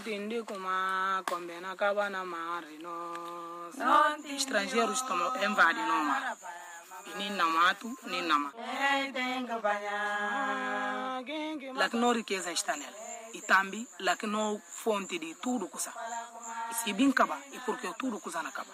ntindi kuma kombena kavana mari no estrangeiros estão invadindo no mar ni namatu ni nama lakini no riqueza está nela e também lakini no fonte de tudo kusa. Se bem kaba e porque tudo kusa na kaba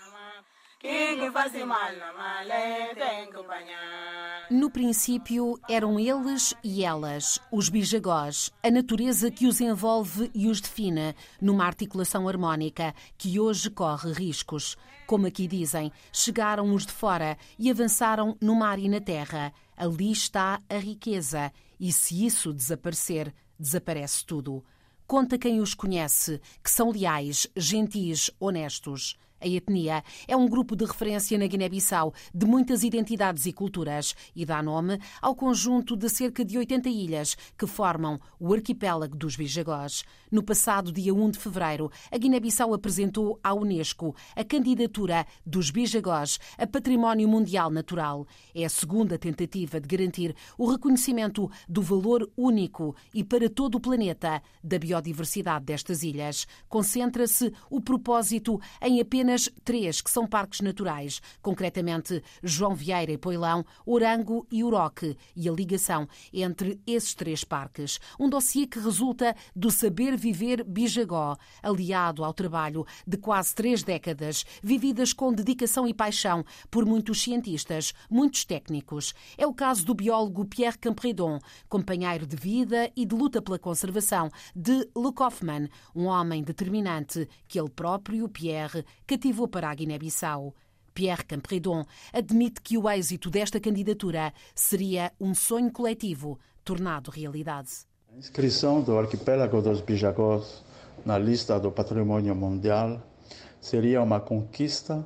No princípio eram eles e elas, os bijagós, a natureza que os envolve e os define, numa articulação harmónica que hoje corre riscos. Como aqui dizem, chegaram os de fora e avançaram no mar e na terra. Ali está a riqueza, e se isso desaparecer, desaparece tudo. Conta quem os conhece, que são leais, gentis, honestos. A etnia é um grupo de referência na Guiné-Bissau de muitas identidades e culturas e dá nome ao conjunto de cerca de 80 ilhas que formam o arquipélago dos Bijagós. No passado dia 1 de fevereiro, a Guiné-Bissau apresentou à Unesco a candidatura dos Bijagós a Património Mundial Natural. É a segunda tentativa de garantir o reconhecimento do valor único e para todo o planeta da biodiversidade destas ilhas. Concentra-se o propósito em apenas apenas três que são parques naturais, concretamente João Vieira e Poilão, Orango e Uroque, e a ligação entre esses três parques. Um dossiê que resulta do saber viver Bijagó, aliado ao trabalho de quase três décadas, vividas com dedicação e paixão por muitos cientistas, muitos técnicos. É o caso do biólogo Pierre Campredon, companheiro de vida e de luta pela conservação de Le Kaufmann, um homem determinante que ele próprio, Pierre, cativou para a Guiné-Bissau. Pierre Campredon admite que o êxito desta candidatura seria um sonho coletivo tornado realidade. A inscrição do arquipélago dos Bijagós na lista do patrimônio mundial seria uma conquista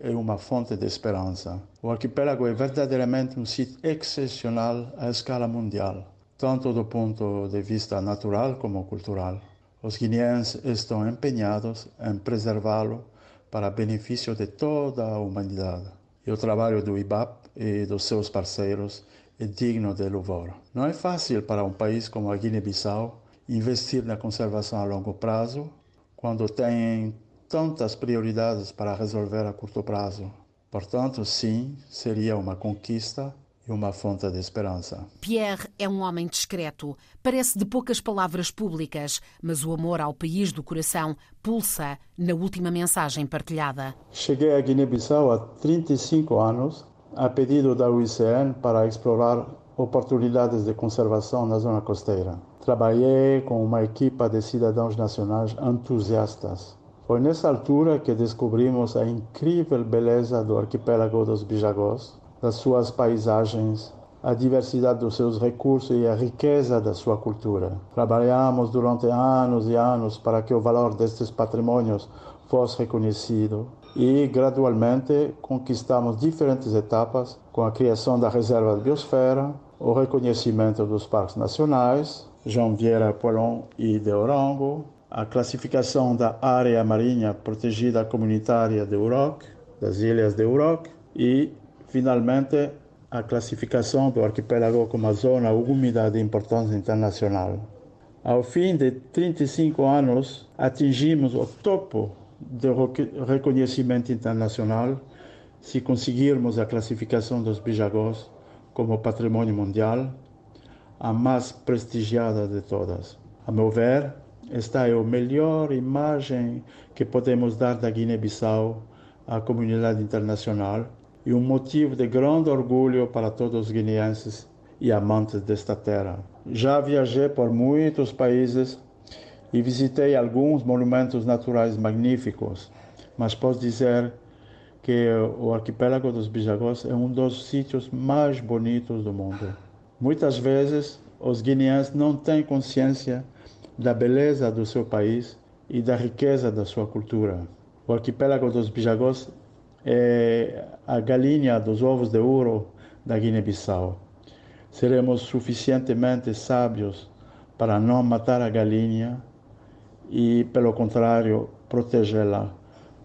e uma fonte de esperança. O arquipélago é verdadeiramente um sítio excepcional à escala mundial, tanto do ponto de vista natural como cultural. Os guineenses estão empenhados em preservá-lo para benefício de toda a humanidade. E o trabalho do IBAP e dos seus parceiros é digno de louvor. Não é fácil para um país como a Guiné-Bissau investir na conservação a longo prazo quando tem tantas prioridades para resolver a curto prazo. Portanto, sim, seria uma conquista e uma fonte de esperança. Pierre é um homem discreto, parece de poucas palavras públicas, mas o amor ao país do coração pulsa na última mensagem partilhada. Cheguei a Guiné-Bissau há 35 anos, a pedido da UICN para explorar oportunidades de conservação na zona costeira. Trabalhei com uma equipa de cidadãos nacionais entusiastas. Foi nessa altura que descobrimos a incrível beleza do arquipélago dos Bijagós, das suas paisagens, a diversidade dos seus recursos e a riqueza da sua cultura. Trabalhamos durante anos e anos para que o valor destes patrimônios fosse reconhecido e gradualmente conquistamos diferentes etapas com a criação da reserva de biosfera, o reconhecimento dos parques nacionais, João Vieira, Poilon e de Orango, a classificação da área marinha protegida comunitária de Uroc, das ilhas de Uroc e finalmente a classificação do arquipélago como zona úmida de importância internacional. Ao fim de 35 anos, atingimos o topo do reconhecimento internacional se conseguirmos a classificação dos bijagós como patrimônio mundial, a mais prestigiada de todas. A meu ver, esta é a melhor imagem que podemos dar da Guiné-Bissau à comunidade internacional e um motivo de grande orgulho para todos os guineenses e amantes desta terra. Já viajei por muitos países e visitei alguns monumentos naturais magníficos, mas posso dizer que o arquipélago dos Bijagós é um dos sítios mais bonitos do mundo. Muitas vezes os guineenses não têm consciência da beleza do seu país e da riqueza da sua cultura. O arquipélago dos Bijagós é a galinha dos ovos de ouro da Guiné-Bissau. Seremos suficientemente sábios para não matar a galinha e, pelo contrário, protegê-la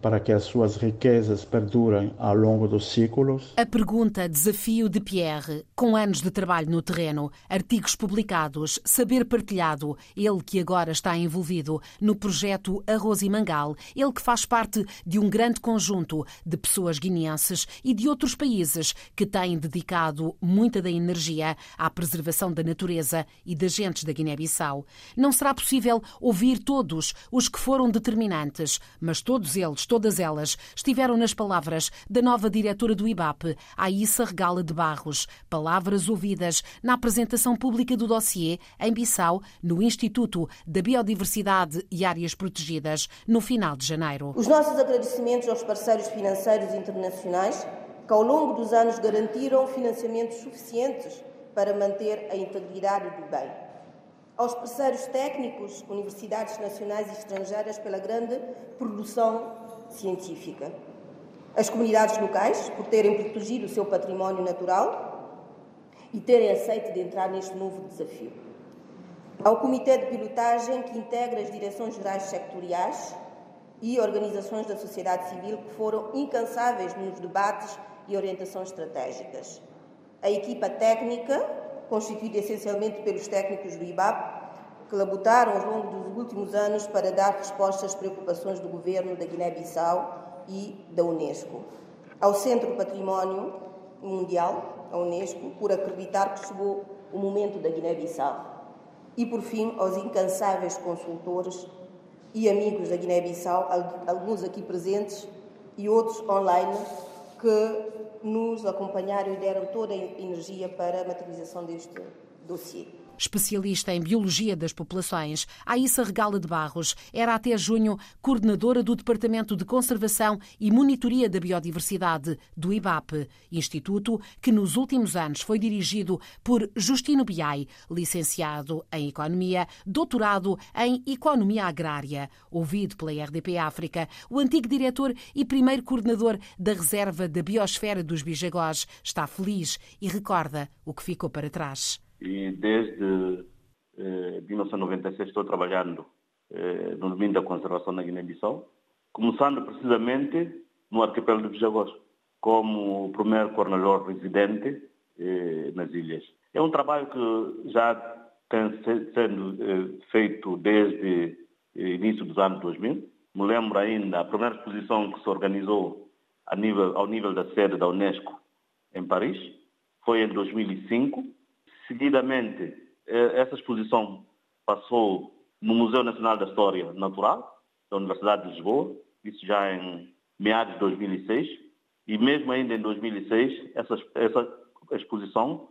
para que as suas riquezas perdurem ao longo dos séculos? A pergunta desafio de Pierre, com anos de trabalho no terreno, artigos publicados, saber partilhado, ele que agora está envolvido no projeto Arroz e Mangal, ele que faz parte de um grande conjunto de pessoas guineenses e de outros países que têm dedicado muita da energia à preservação da natureza e das gentes da Guiné-Bissau. Não será possível ouvir todos os que foram determinantes, mas todos eles todas elas, estiveram nas palavras da nova diretora do IBAP, Aissa Regala de Barros, palavras ouvidas na apresentação pública do dossiê em Bissau, no Instituto da Biodiversidade e Áreas Protegidas, no final de janeiro. Os nossos agradecimentos aos parceiros financeiros internacionais que ao longo dos anos garantiram financiamentos suficientes para manter a integridade do bem. Aos parceiros técnicos, universidades nacionais e estrangeiras, pela grande produção científica. As comunidades locais, por terem protegido o seu património natural e terem aceito de entrar neste novo desafio. Ao Comitê de Pilotagem, que integra as direções gerais sectoriais e organizações da sociedade civil que foram incansáveis nos debates e orientações estratégicas. A equipa técnica, constituída essencialmente pelos técnicos do IBAP, que labutaram ao longo dos últimos anos para dar resposta às preocupações do governo da Guiné-Bissau e da Unesco. Ao Centro Património Mundial, a Unesco, por acreditar que chegou o momento da Guiné-Bissau. E, por fim, aos incansáveis consultores e amigos da Guiné-Bissau, alguns aqui presentes e outros online, que nos acompanharam e deram toda a energia para a materialização deste dossiê especialista em Biologia das Populações, Aissa Regala de Barros era até junho coordenadora do Departamento de Conservação e Monitoria da Biodiversidade do IBAP, instituto que nos últimos anos foi dirigido por Justino Biai, licenciado em Economia, doutorado em Economia Agrária. Ouvido pela RDP África, o antigo diretor e primeiro coordenador da Reserva da Biosfera dos Bijagós está feliz e recorda o que ficou para trás e desde eh, 1996 estou trabalhando eh, no domínio da conservação na Guiné-Bissau, começando precisamente no arquipélago de Bijagós, como primeiro coordenador residente eh, nas ilhas. É um trabalho que já tem sendo eh, feito desde o início dos anos 2000. Me lembro ainda a primeira exposição que se organizou nível, ao nível da sede da Unesco em Paris, foi em 2005, Seguidamente, essa exposição passou no Museu Nacional da História Natural da Universidade de Lisboa, isso já em meados de 2006, e mesmo ainda em 2006, essa, essa exposição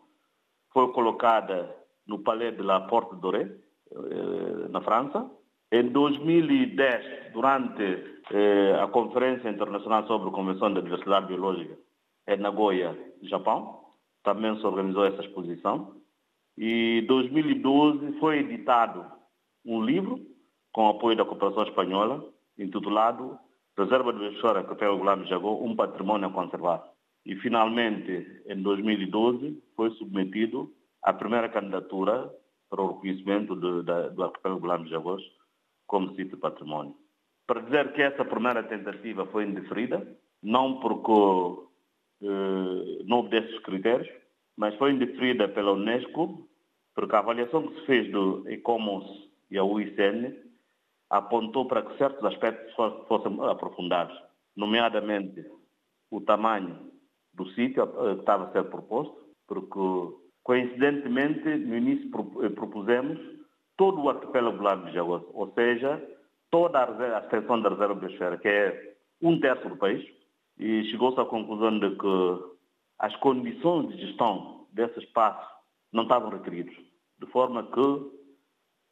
foi colocada no Palais de la Porte d'Oré, eh, na França. Em 2010, durante eh, a Conferência Internacional sobre a Convenção da Diversidade Biológica em Nagoya, Japão, também se organizou essa exposição. E em 2012 foi editado um livro com apoio da cooperação espanhola, intitulado Reserva de Biosfera Café Gulam Jagó, um patrimônio a conservar. E finalmente, em 2012, foi submetido a primeira candidatura para o reconhecimento de, de, do arquipélago Gulam Jagós como sítio patrimônio. Para dizer que essa primeira tentativa foi indeferida, não porque eh, não obedece os critérios, mas foi indeferida pela Unesco, porque a avaliação que se fez do ECOMOS e a UICN apontou para que certos aspectos fossem aprofundados, nomeadamente o tamanho do sítio eh, que estava a ser proposto, porque coincidentemente no início eh, propusemos todo o arquipélago Largo de Jaguas, ou seja, toda a, extensão da reserva biosfera, que é um terço do país, e chegou-se à conclusão de que as condições de gestão desse espaço não estavam requeridos, de forma que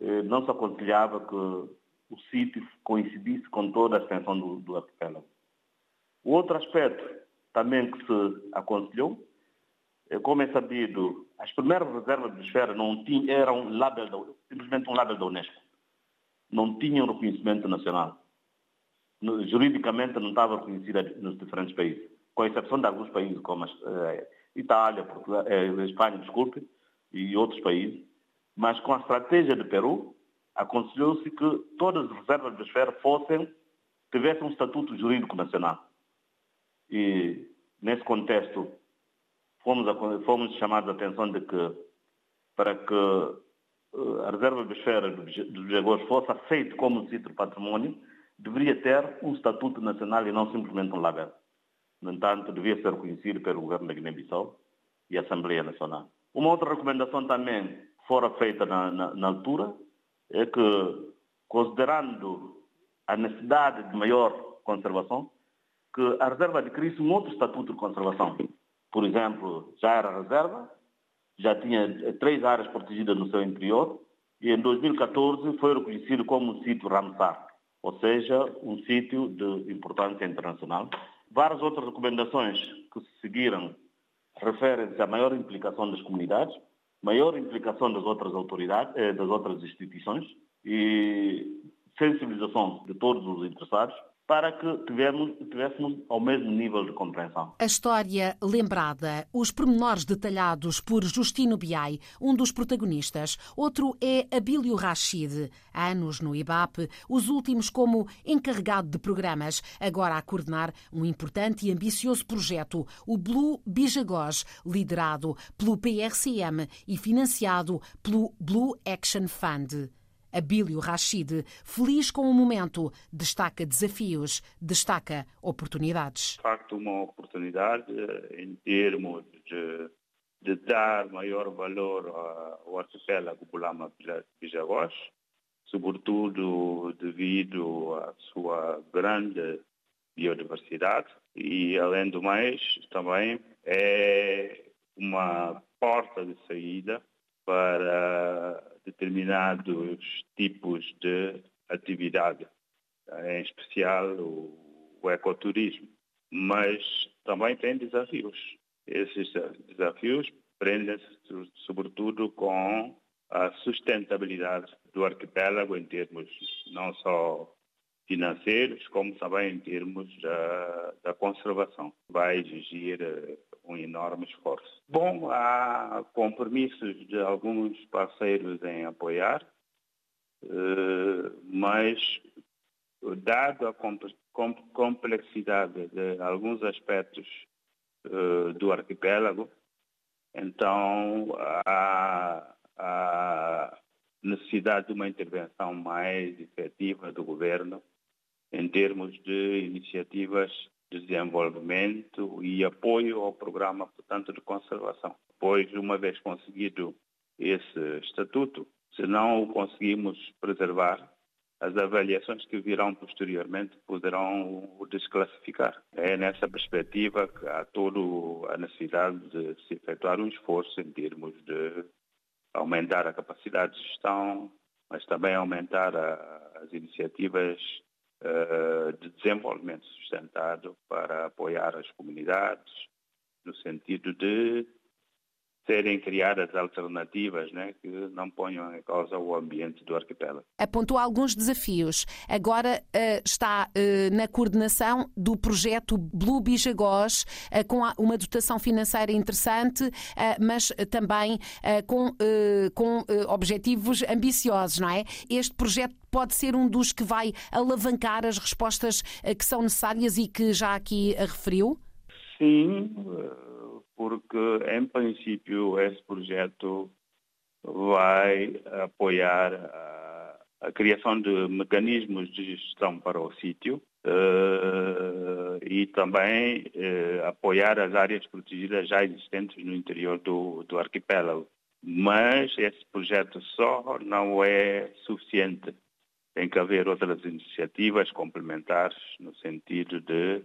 eh, não se aconselhava que o sítio coincidisse com toda a extensão do, do arquipélago. O outro aspecto também que se aconselhou, é, como é sabido, as primeiras reservas de esfera não tinham, eram label da, simplesmente um label da Unesco. Não tinham reconhecimento nacional. Juridicamente não estava reconhecida nos diferentes países com exceção de alguns países como a eh, Itália, Portugal, eh, Espanha, desculpe, e outros países, mas com a estratégia de Peru, aconselhou-se que todas as reservas de esfera fossem tivesse um estatuto jurídico nacional. E, nesse contexto, fomos, a, fomos chamados a atenção de que, para que eh, a reserva biosfera dos Jagores fosse aceita como sítio de património, deveria ter um estatuto nacional e não simplesmente um label. No entanto, devia ser reconhecido pelo governo da Guiné-Bissau e a Assembleia Nacional. Uma outra recomendação também fora feita na, na, na altura é que, considerando a necessidade de maior conservação, que a reserva adquirisse um outro estatuto de conservação. Por exemplo, já era reserva, já tinha três áreas protegidas no seu interior e em 2014 foi reconhecido como um sítio Ramsar, ou seja, um sítio de importância internacional. Várias outras recomendações que se seguiram referem-se à maior implicação das comunidades, maior implicação das outras autoridades, eh, das outras instituições e sensibilização de todos os interessados para que tivéssemos, tivéssemos ao mesmo nível de compreensão. A história lembrada, os pormenores detalhados por Justino Biai, um dos protagonistas. Outro é Abílio Rachid, anos no IBAP, os últimos como encarregado de programas, agora a coordenar um importante e ambicioso projeto, o Blue Bijagós, liderado pelo PRCM e financiado pelo Blue Action Fund. Abílio Rachid, feliz com o momento, destaca desafios, destaca oportunidades. De facto, uma oportunidade eh, em termos de, de dar maior valor ao arquipélago Bulama Bijagós, sobretudo devido à sua grande biodiversidade. E, além do mais, também é uma porta de saída para determinados tipos de atividade, em especial o, o ecoturismo. Mas também tem desafios. Esses desafios prendem-se sobretudo com a sustentabilidade do arquipélago em termos não só financeiros, como também em termos da, da conservação. Vai exigir eh, um enorme esforço. Bom, há compromissos de alguns parceiros em apoiar, eh, mas dado a complexidade de alguns aspectos eh, do arquipélago, então há, há necessidade de uma intervenção mais efetiva do governo em termos de iniciativas desenvolvimento e apoio ao programa, portanto, de conservação. Pois, uma vez conseguido esse estatuto, se não o conseguimos preservar, as avaliações que virão posteriormente poderão o desclassificar. É nessa perspectiva que há toda a necessidade de se efetuar um esforço em termos de aumentar a capacidade de gestão, mas também aumentar a, as iniciativas de desenvolvimento sustentado para apoiar as comunidades, no sentido de serem criadas alternativas né, que não ponham em causa o ambiente do arquipélago. Apontou alguns desafios. Agora uh, está uh, na coordenação do projeto Blue Bijagós, uh, com uma dotação financeira interessante, mas também com, com objetivos ambiciosos, não é? Este projeto pode ser um dos que vai alavancar as respostas que são necessárias e que já aqui referiu? Sim porque, em princípio, esse projeto vai apoiar a, a criação de mecanismos de gestão para o sítio uh, e também uh, apoiar as áreas protegidas já existentes no interior do, do arquipélago. Mas esse projeto só não é suficiente. Tem que haver outras iniciativas complementares no sentido de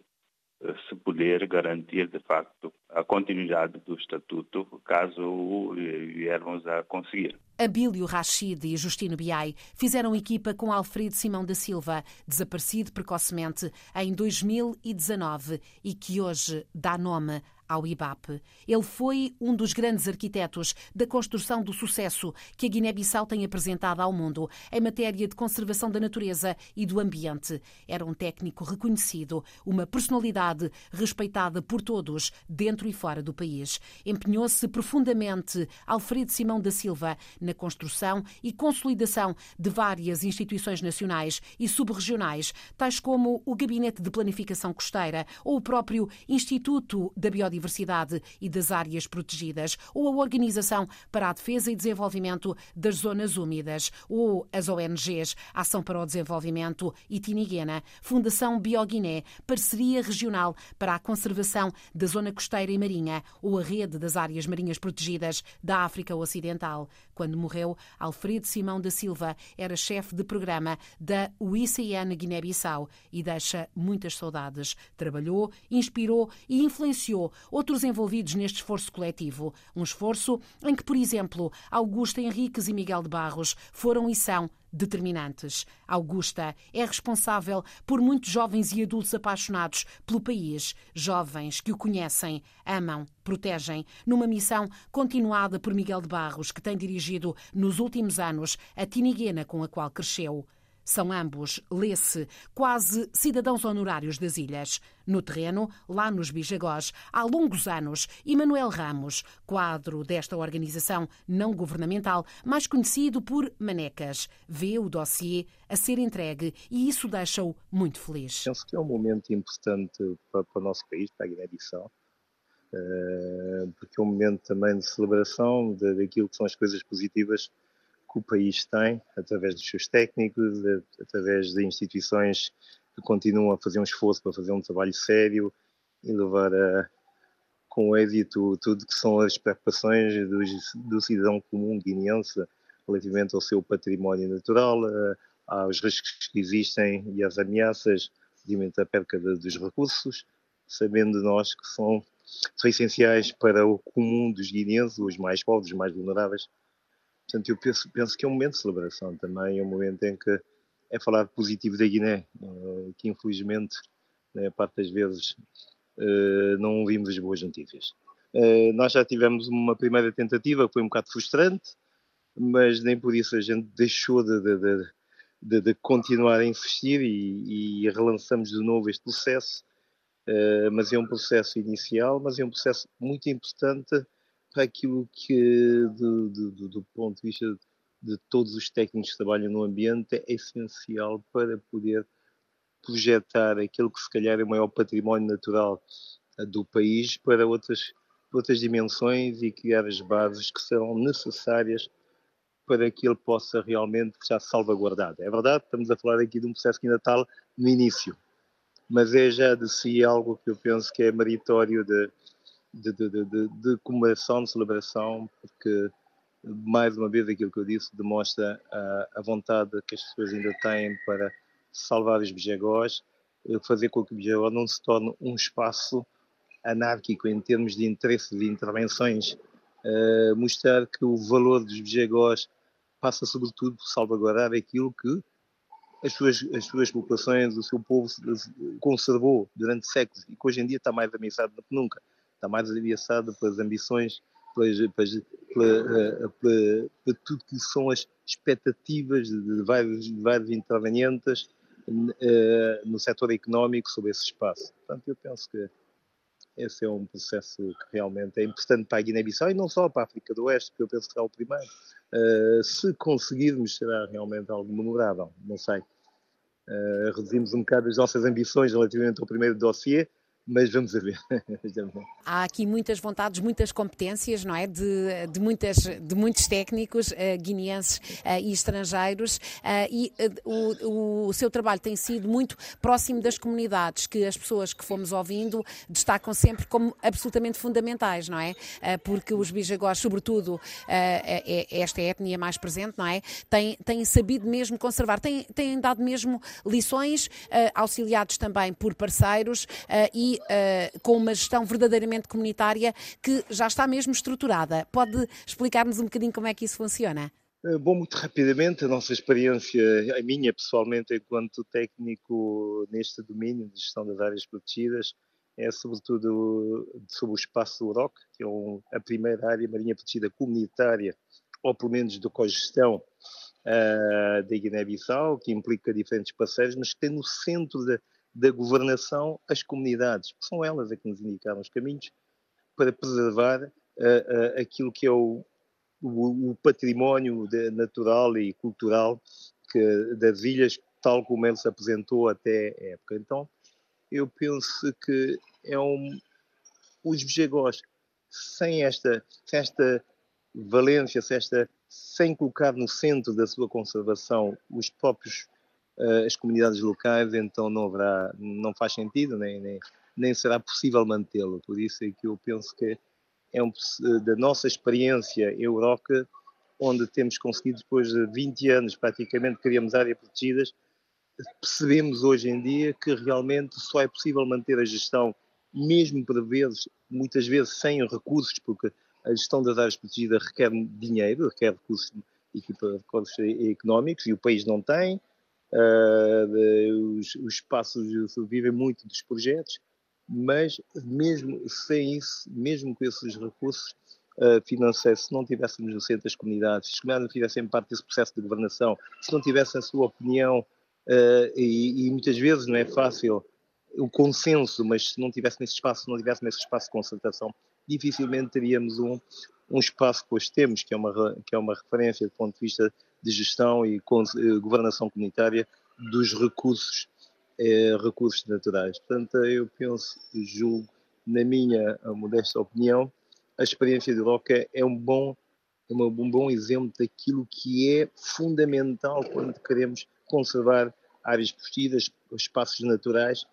se poder garantir, de facto, a continuidade do Estatuto, caso o viermos a conseguir. Abílio Rachid e Justino Biai fizeram equipa com Alfredo Simão da Silva, desaparecido precocemente em 2019 e que hoje dá nome ao IBAP. Ele foi um dos grandes arquitetos da construção do sucesso que a Guiné-Bissau tem apresentado ao mundo em matéria de conservação da natureza e do ambiente. Era um técnico reconhecido, uma personalidade respeitada por todos, dentro e fora do país. Empenhou-se profundamente Alfredo Simão da Silva na construção e consolidação de várias instituições nacionais e subregionais, tais como o Gabinete de Planificação Costeira ou o próprio Instituto da Biodiversidade e das Áreas Protegidas, ou a Organização para a Defesa e Desenvolvimento das Zonas Úmidas, ou as ONGs Ação para o Desenvolvimento e Tiniguena, Fundação Bioguiné, Parceria Regional para a Conservação da Zona Costeira e Marinha, ou a Rede das Áreas Marinhas Protegidas da África Ocidental. Quando morreu, Alfredo Simão da Silva era chefe de programa da UICN Guiné-Bissau e deixa muitas saudades. Trabalhou, inspirou e influenciou outros envolvidos neste esforço coletivo. Um esforço em que, por exemplo, Augusto Henriques e Miguel de Barros foram e são determinantes. Augusta é responsável por muitos jovens e adultos apaixonados pelo país, jovens que o conhecem, amam, protegem, numa missão continuada por Miguel de Barros, que tem dirigido nos últimos anos a Tiniguena com a qual cresceu. São ambos, lê-se, quase cidadãos honorários das ilhas. No terreno, lá nos Bijagós, há longos anos, Emanuel Ramos, quadro desta organização não governamental, mais conhecido por Manecas, vê o dossiê a ser entregue e isso deixa-o muito feliz. Penso que é um momento importante para, para o nosso país, para a Guiné-Bissau, eh, porque é um momento também de celebração daquilo que são as coisas positivas que o país tem, através dos seus técnicos, através de instituições que continuam a fazer um esforço para fazer um trabalho sério e levar a, com êxito tudo que são as preocupações do, do cidadão comum guineense relativamente ao seu património natural, aos riscos que existem e às ameaças de a perca de, dos recursos, sabendo nós que são, são essenciais para o comum dos guineenses, os mais pobres, os mais vulneráveis, Portanto, eu penso, penso, que é um momento de celebração também, é um momento em que é falar positivo da Guiné, eh, que infelizmente, né, parte das vezes, eh, não ouvimos as boas notícias. Eh, nós já tivemos uma primeira tentativa, que foi um bocado frustrante, mas nem por isso a gente deixou de, de, de, de continuar a insistir e, e, relançamos de novo este processo. mas é um processo inicial, mas é um processo muito importante para aquilo que, do, do, do ponto de vista de todos os técnicos que trabalham no ambiente, é essencial para poder projetar aquele que se calhar é o maior património natural eh, do país para outras, outras dimensões e criar as bases que serão necessárias para que ele possa realmente estar salvaguardado. É verdade, estamos a falar aqui de um processo que ainda está no início, mas é já de si algo que eu penso que é meritório de, de, de, de, de comemoração, de celebração, porque, mais uma vez, aquilo que eu disse demonstra a, a vontade que as pessoas ainda têm para salvar os bijagós, eh, fazer com que o bijagó não se torne um espaço anárquico em termos de interesses e intervenções, uh, mostrar que o valor dos bijagós passa sobretudo por salvaguardar aquilo que as suas, as suas populações, o seu povo conservou durante séculos e que hoje em dia está mais ameaçado do que nunca está mais ameaçado pelas ambições, pelas, pelas, pela, pela, pela, tudo que são as expectativas de vários, de vários intervenientes uh, no setor económico sobre esse espaço. Portanto, eu penso que esse é um processo que realmente é importante para a Guiné-Bissau e não só para a África do Oeste, que eu penso que será o primeiro. Uh, se conseguirmos, será realmente algo memorável, não sei. Uh, reduzimos um bocado as nossas ambições relativamente ao primeiro dossiê, mas vamos a ver. Há aqui muitas vontades, muitas competências, não é? De, de, muitas, de muitos técnicos uh, guineenses uh, e estrangeiros uh, e o, o seu trabalho tem sido muito próximo das comunidades, que as pessoas que fomos ouvindo destacam sempre como absolutamente fundamentais, não é? porque os bijagós, sobretudo é, é esta etnia mais presente, não é? Têm, têm sabido mesmo conservar, têm, têm dado mesmo lições, auxiliados também por parceiros e uh, com uma gestão verdadeiramente comunitária que já está mesmo estruturada. Pode explicar-nos um bocadinho como é que isso funciona? Eh, bom, muito rapidamente, a nossa experiência, a minha pessoalmente, enquanto técnico neste domínio de gestão das áreas protegidas, é sobretudo sobre o espaço do ROC, que é um, a primeira área marinha protegida comunitária, ou pelo menos de cogestão uh, da Guiné-Bissau, que implica diferentes parceiros, mas que tem no centro da, da governação as comunidades, que são elas a que nos indicaram os caminhos para preservar uh, uh, aquilo que é o, o, o património de, natural e cultural que, das ilhas, tal como ele se apresentou até a época. Então, eu penso que é um, os Bijagós, sem esta, sem esta valência, sem, esta, sem colocar no centro da sua conservação os próprios as comunidades locais, então não haverá, não faz sentido, nem, nem, nem será possível mantê-lo. Por isso é que eu penso que é um, da nossa experiência Euroca, onde temos conseguido, depois de 20 anos, praticamente criamos áreas protegidas, percebemos hoje em dia que realmente só é possível manter a gestão, mesmo por vezes, muitas vezes sem recursos, porque a gestão das áreas protegidas requer dinheiro, requer recursos, recursos económicos e o país não tem. Uh, os, os espaços vivem muito dos projetos mas mesmo sem isso, mesmo com esses recursos uh, financeiros, se não tivéssemos no centro das comunidades, se as comunidades não tivessem parte desse processo de governação, se não tivessem a sua opinião, uh, e, e, muitas vezes não é fácil o consenso, mas se não tivesse nesse espaço, se não tivesse nesse espaço de concertação, dificilmente teríamos um, um espaço que hoje temos, que é uma, que é uma referência do ponto de vista de gestão e eh, governação comunitária dos recursos é, recursos naturais. Portanto, eu penso e julgo, na minha modesta opinião, a experiência de Roca é um bom, é um bom exemplo daquilo que é fundamental quando queremos conservar áreas protegidas, espaços naturais,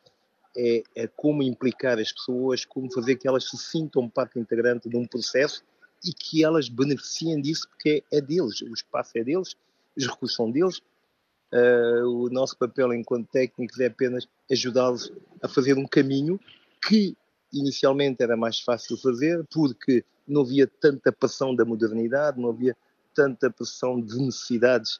é, é, como implicar as pessoas, como fazer que elas se sintam parte integrante de um processo e que elas beneficiem disso, porque é deles, o espaço é deles, os recursos são deles, Uh, o nosso papel enquanto técnicos é apenas ajudá-los a fazer um caminho que inicialmente era mais fácil fazer porque não havia tanta pressão da modernidade, não havia tanta pressão de necessidades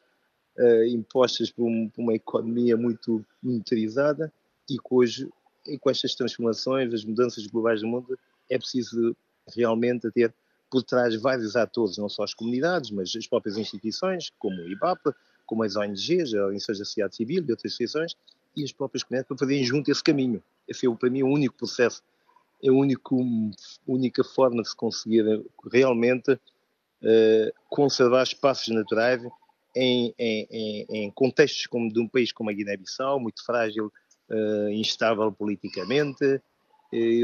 uh, impostas por, um, por, uma economia muito monetarizada e que hoje, e com estas transformações, as mudanças globais do mundo, é preciso realmente ter por trás vários atores, não só as comunidades, mas as próprias instituições, como o IBAP, como as ONGs, a Organizações da Sociedade Civil e outras instituições, e as próprias comunidades para fazerem junto esse caminho. Esse é, para mim, o único processo, é a única forma de se conseguir realmente uh, conservar espaços naturais em, em, em, contextos como de um país como a Guiné-Bissau, muito frágil, uh, instável politicamente,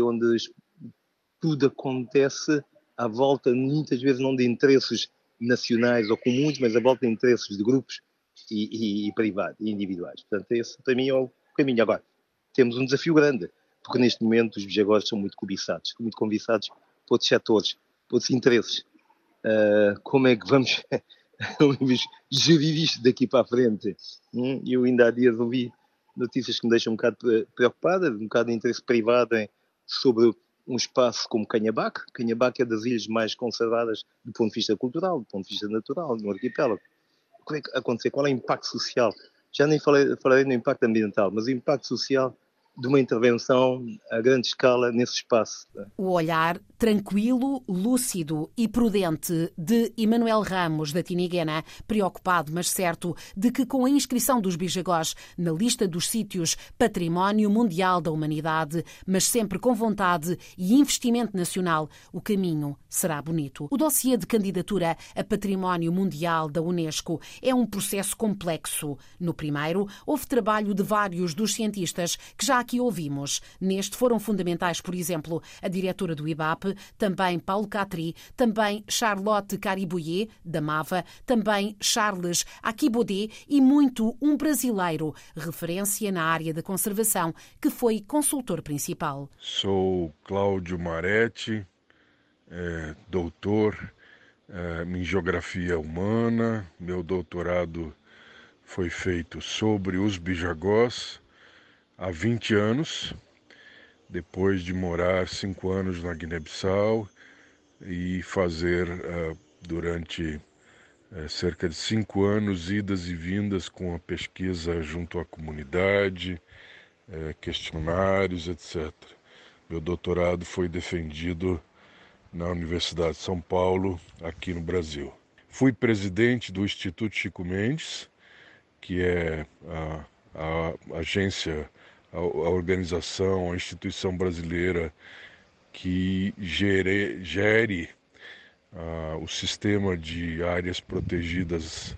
onde tudo acontece à volta, muitas vezes não de interesses nacionais ou comuns, mas à volta de interesses de grupos e, e, e privados, e individuais. Portanto, esse para mim é o caminho. Agora, temos um desafio grande, porque neste momento os bijagós são muito cobiçados, muito cobiçados por outros setores, por outros interesses. Uh, como é que vamos gerir isto daqui para a frente? Hum? Eu ainda há dias ouvi notícias que me deixam um bocado preocupada, um bocado de interesse privado em, sobre um espaço como Canhabac. Canhabac é das ilhas mais conservadas do ponto de vista cultural, do ponto de vista natural, no arquipélago como é que acontecer? Qual é o impacto social? Já nem falei, falei no impacto ambiental, mas o impacto social de uma intervenção a grande escala nesse espaço. O olhar tranquilo, lúcido e prudente de Emanuel Ramos, da Tiniguena, preocupado, mas certo, de que com a inscrição dos Bijagós na lista dos sítios Património Mundial da Humanidade, mas sempre com vontade e investimento nacional, o caminho será bonito. O dossiê de candidatura a Património Mundial da Unesco é um processo complexo. No primeiro, houve trabalho de vários dos cientistas que já aqui ouvimos. Neste foram fundamentais, por exemplo, a diretora do IBAP, também Paulo Catri, também Charlotte Caribouillet, da MAVA, também Charles Aquibodé e muito um brasileiro, referência na área da conservação, que foi consultor principal. Sou Cláudio Maretti, é, doutor é, em Geografia Humana. Meu doutorado foi feito sobre os bijagós há 20 anos, depois de morar cinco anos na Guiné-Bissau e fazer uh, durante uh, cerca de cinco anos idas e vindas com a pesquisa junto à comunidade, uh, questionários, etc. Meu doutorado foi defendido na Universidade de São Paulo, aqui no Brasil. Fui presidente do Instituto Chico Mendes, que é a, a agência a, a organização, a instituição brasileira que gere, gere uh, o sistema de áreas protegidas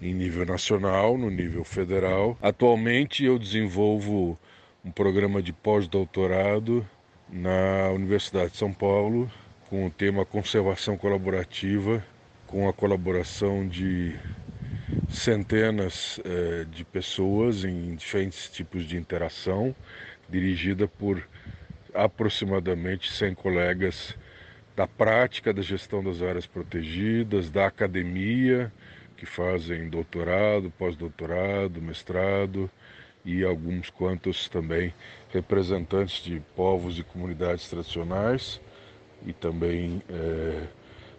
em nível nacional, no nível federal. Atualmente eu desenvolvo um programa de pós-doutorado na Universidade de São Paulo com o tema conservação colaborativa, com a colaboração de centenas eh, de pessoas em diferentes tipos de interação, dirigida por aproximadamente 100 colegas da prática da gestão das áreas protegidas, da academia, que fazem doutorado, pós-doutorado, mestrado e alguns quantos também representantes de povos e comunidades tradicionais e também é,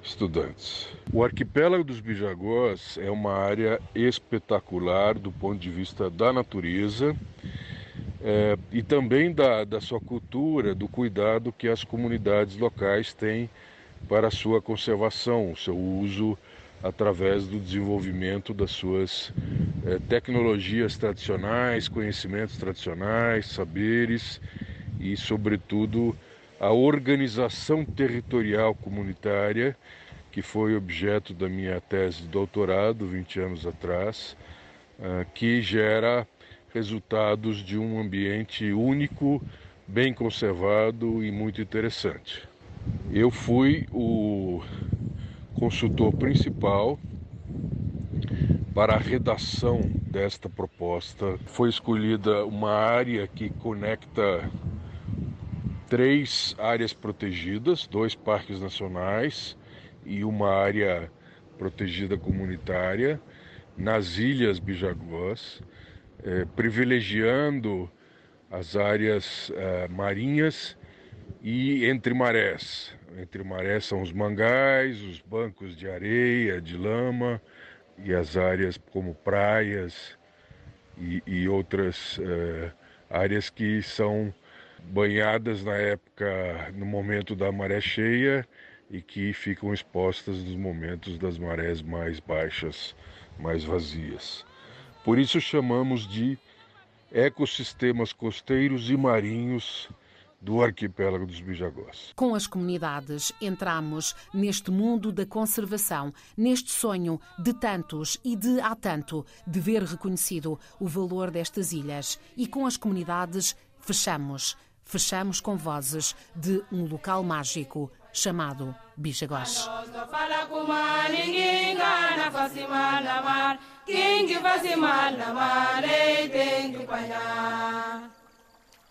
estudantes. O arquipélago dos Bijagós é uma área espetacular do ponto de vista da natureza é, e também da, da sua cultura, do cuidado que as comunidades locais têm para a sua conservação, o seu uso através do desenvolvimento das suas é, tecnologias tradicionais, conhecimentos tradicionais, saberes e, sobretudo, a organização territorial comunitária, que foi objeto da minha tese de doutorado 20 anos atrás, uh, que gera resultados de um ambiente único, bem conservado e muito interessante. Eu fui o consultor principal para a redação desta proposta. Foi escolhida uma área que conecta três áreas protegidas, dois parques nacionais e uma área protegida comunitária nas ilhas Bijagós, eh, privilegiando as áreas eh, marinhas e entre marés. Entre marés são os mangais, os bancos de areia, de lama e as áreas como praias e, e outras eh, áreas que são banhadas na época, no momento da maré cheia e que ficam expostas nos momentos das marés mais baixas, mais vazias. Por isso chamamos de ecossistemas costeiros e marinhos do arquipélago dos Bijagós. Com as comunidades entramos neste mundo da conservação, neste sonho de tantos e de há tanto de ver reconhecido o valor destas ilhas e com as comunidades fechamos fechamos com vozes de um local mágico chamado Bijagós.